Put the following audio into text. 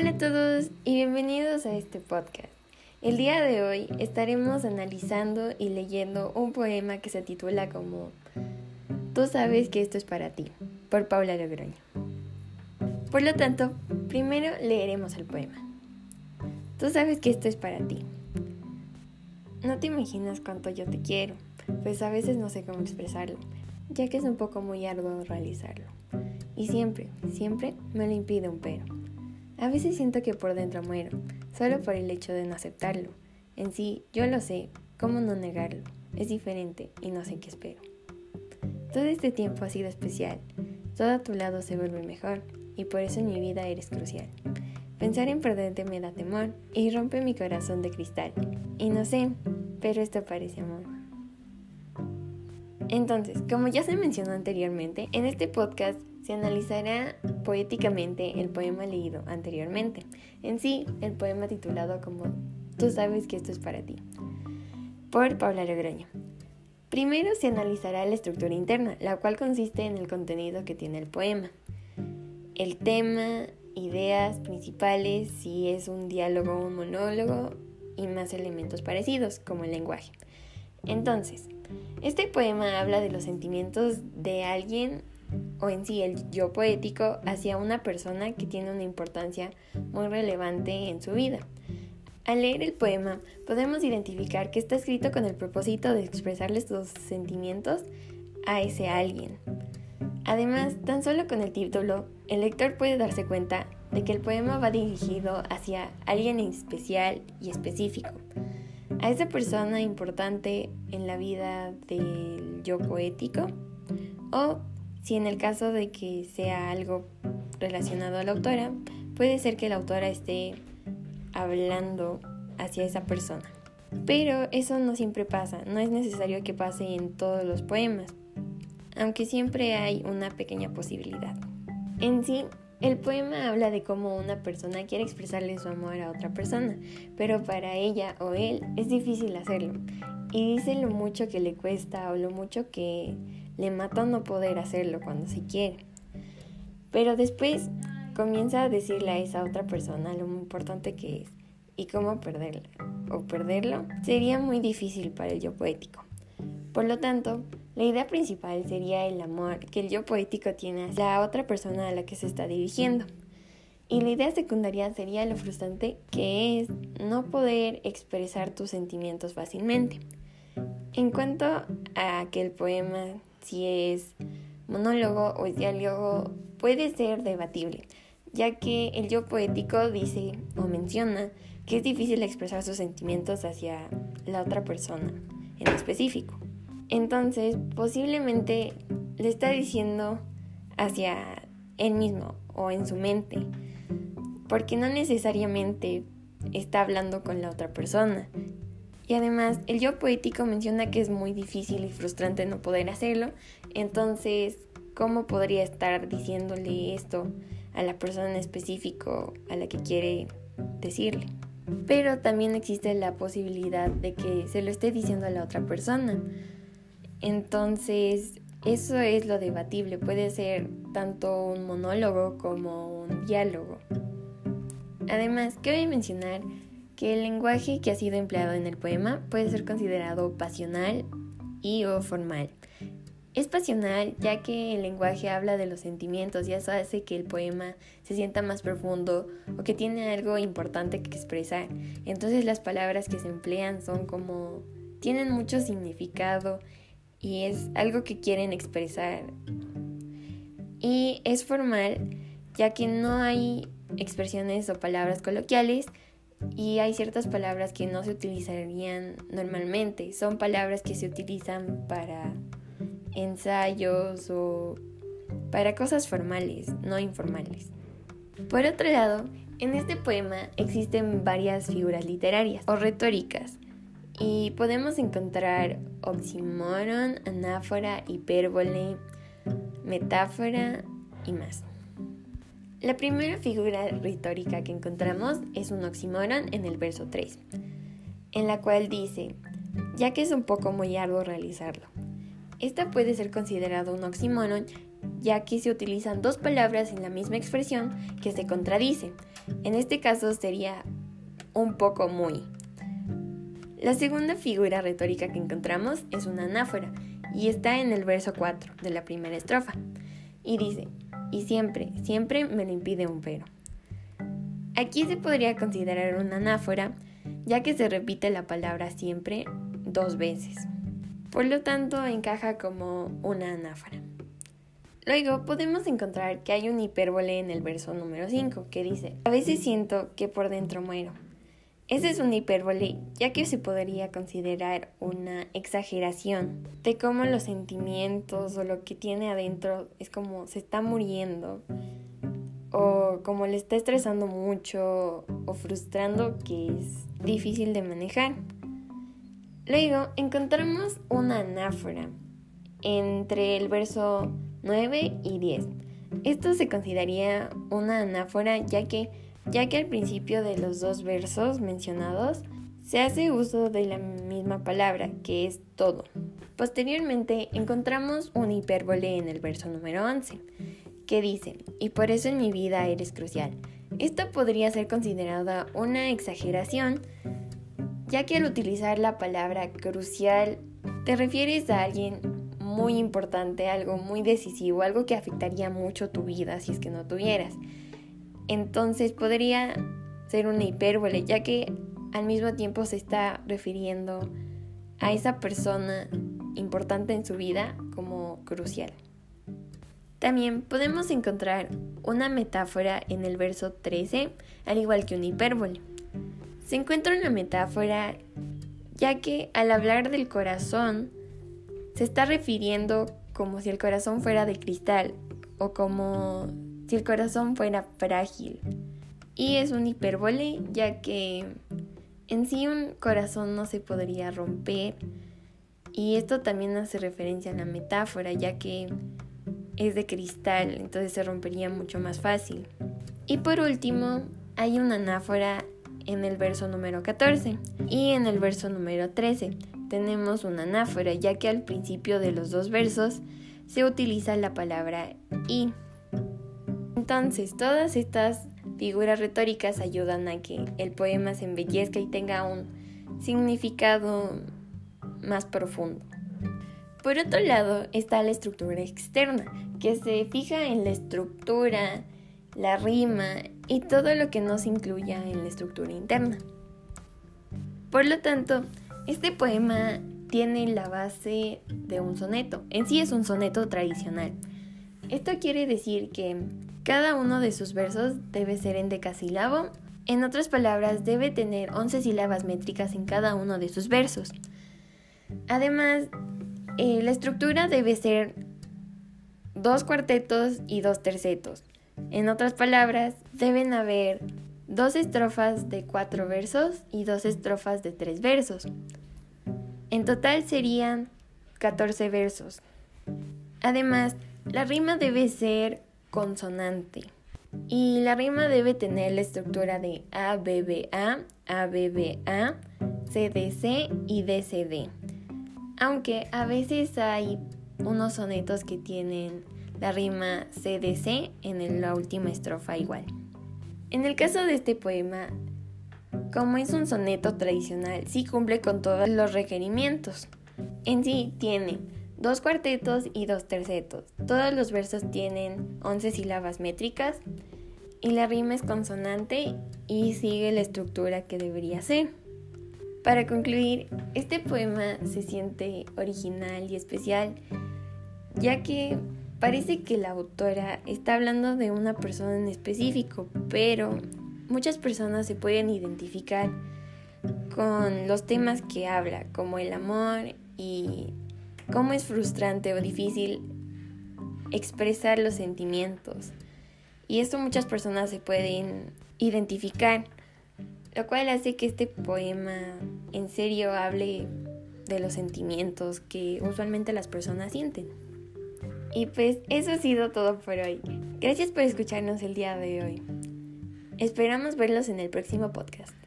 Hola a todos y bienvenidos a este podcast. El día de hoy estaremos analizando y leyendo un poema que se titula como Tú sabes que esto es para ti, por Paula Logroño. Por lo tanto, primero leeremos el poema. Tú sabes que esto es para ti. No te imaginas cuánto yo te quiero, pues a veces no sé cómo expresarlo, ya que es un poco muy arduo realizarlo. Y siempre, siempre me lo impide un pero. A veces siento que por dentro muero, solo por el hecho de no aceptarlo. En sí, yo lo sé, ¿cómo no negarlo? Es diferente y no sé qué espero. Todo este tiempo ha sido especial, todo a tu lado se vuelve mejor y por eso en mi vida eres crucial. Pensar en perderte me da temor y rompe mi corazón de cristal. Y no sé, pero esto parece amor. Entonces, como ya se mencionó anteriormente, en este podcast se analizará poéticamente el poema leído anteriormente. En sí, el poema titulado como Tú sabes que esto es para ti, por Paula Logroño. Primero se analizará la estructura interna, la cual consiste en el contenido que tiene el poema. El tema, ideas principales, si es un diálogo o un monólogo y más elementos parecidos, como el lenguaje. Entonces, este poema habla de los sentimientos de alguien o en sí el yo poético hacia una persona que tiene una importancia muy relevante en su vida. Al leer el poema podemos identificar que está escrito con el propósito de expresarles sus sentimientos a ese alguien. Además, tan solo con el título, el lector puede darse cuenta de que el poema va dirigido hacia alguien especial y específico, a esa persona importante en la vida del yo poético o si en el caso de que sea algo relacionado a la autora, puede ser que la autora esté hablando hacia esa persona. Pero eso no siempre pasa, no es necesario que pase en todos los poemas, aunque siempre hay una pequeña posibilidad. En sí, el poema habla de cómo una persona quiere expresarle su amor a otra persona, pero para ella o él es difícil hacerlo. Y dice lo mucho que le cuesta o lo mucho que le mata no poder hacerlo cuando se quiere. Pero después comienza a decirle a esa otra persona lo importante que es y cómo perderla o perderlo sería muy difícil para el yo poético. Por lo tanto, la idea principal sería el amor que el yo poético tiene hacia la otra persona a la que se está dirigiendo. Y la idea secundaria sería lo frustrante que es no poder expresar tus sentimientos fácilmente. En cuanto a que el poema si es monólogo o es diálogo puede ser debatible, ya que el yo poético dice o menciona que es difícil expresar sus sentimientos hacia la otra persona en específico. Entonces, posiblemente le está diciendo hacia él mismo o en su mente, porque no necesariamente está hablando con la otra persona, y además, el yo poético menciona que es muy difícil y frustrante no poder hacerlo. Entonces, ¿cómo podría estar diciéndole esto a la persona en específico a la que quiere decirle? Pero también existe la posibilidad de que se lo esté diciendo a la otra persona. Entonces, eso es lo debatible. Puede ser tanto un monólogo como un diálogo. Además, cabe mencionar que el lenguaje que ha sido empleado en el poema puede ser considerado pasional y o formal. Es pasional ya que el lenguaje habla de los sentimientos y eso hace que el poema se sienta más profundo o que tiene algo importante que expresar. Entonces las palabras que se emplean son como tienen mucho significado y es algo que quieren expresar. Y es formal ya que no hay expresiones o palabras coloquiales, y hay ciertas palabras que no se utilizarían normalmente. Son palabras que se utilizan para ensayos o para cosas formales, no informales. Por otro lado, en este poema existen varias figuras literarias o retóricas y podemos encontrar oxímoron, anáfora, hipérbole, metáfora y más. La primera figura retórica que encontramos es un oxímoron en el verso 3, en la cual dice, ya que es un poco muy arduo realizarlo. esta puede ser considerada un oxímoron ya que se utilizan dos palabras en la misma expresión que se contradicen. En este caso sería un poco muy. La segunda figura retórica que encontramos es una anáfora y está en el verso 4 de la primera estrofa. Y dice, y siempre, siempre me lo impide un pero. Aquí se podría considerar una anáfora ya que se repite la palabra siempre dos veces. Por lo tanto, encaja como una anáfora. Luego podemos encontrar que hay un hipérbole en el verso número 5 que dice, a veces siento que por dentro muero. Ese es un hipérbole ya que se podría considerar una exageración de cómo los sentimientos o lo que tiene adentro es como se está muriendo o como le está estresando mucho o frustrando que es difícil de manejar. Luego encontramos una anáfora entre el verso 9 y 10. Esto se consideraría una anáfora ya que, ya que al principio de los dos versos mencionados se hace uso de la misma palabra, que es todo. Posteriormente encontramos un hipérbole en el verso número 11, que dice, y por eso en mi vida eres crucial. Esto podría ser considerada una exageración, ya que al utilizar la palabra crucial te refieres a alguien muy importante, algo muy decisivo, algo que afectaría mucho tu vida si es que no tuvieras. Entonces podría ser una hipérbole, ya que al mismo tiempo se está refiriendo a esa persona importante en su vida como crucial. También podemos encontrar una metáfora en el verso 13, al igual que una hipérbole. Se encuentra una metáfora ya que al hablar del corazón se está refiriendo como si el corazón fuera de cristal o como si el corazón fuera frágil. Y es un hipérbole ya que en sí un corazón no se podría romper. Y esto también hace referencia a la metáfora ya que es de cristal, entonces se rompería mucho más fácil. Y por último, hay una anáfora en el verso número 14 y en el verso número 13 tenemos una anáfora, ya que al principio de los dos versos se utiliza la palabra y. Entonces, todas estas figuras retóricas ayudan a que el poema se embellezca y tenga un significado más profundo. Por otro lado está la estructura externa, que se fija en la estructura, la rima y todo lo que no se incluya en la estructura interna. Por lo tanto, este poema tiene la base de un soneto. En sí es un soneto tradicional. Esto quiere decir que cada uno de sus versos debe ser en decasílabo. En otras palabras, debe tener 11 sílabas métricas en cada uno de sus versos. Además, eh, la estructura debe ser dos cuartetos y dos tercetos. En otras palabras, deben haber dos estrofas de cuatro versos y dos estrofas de tres versos. En total serían 14 versos. Además, la rima debe ser consonante y la rima debe tener la estructura de A, B, B, A, A, B, B, A, C, D, C y D, C, D. Aunque a veces hay unos sonetos que tienen la rima C, D, C en la última estrofa igual. En el caso de este poema, como es un soneto tradicional, sí cumple con todos los requerimientos. En sí tiene dos cuartetos y dos tercetos. Todos los versos tienen 11 sílabas métricas y la rima es consonante y sigue la estructura que debería ser. Para concluir, este poema se siente original y especial, ya que Parece que la autora está hablando de una persona en específico, pero muchas personas se pueden identificar con los temas que habla, como el amor y cómo es frustrante o difícil expresar los sentimientos. Y esto muchas personas se pueden identificar, lo cual hace que este poema en serio hable de los sentimientos que usualmente las personas sienten. Y pues eso ha sido todo por hoy. Gracias por escucharnos el día de hoy. Esperamos verlos en el próximo podcast.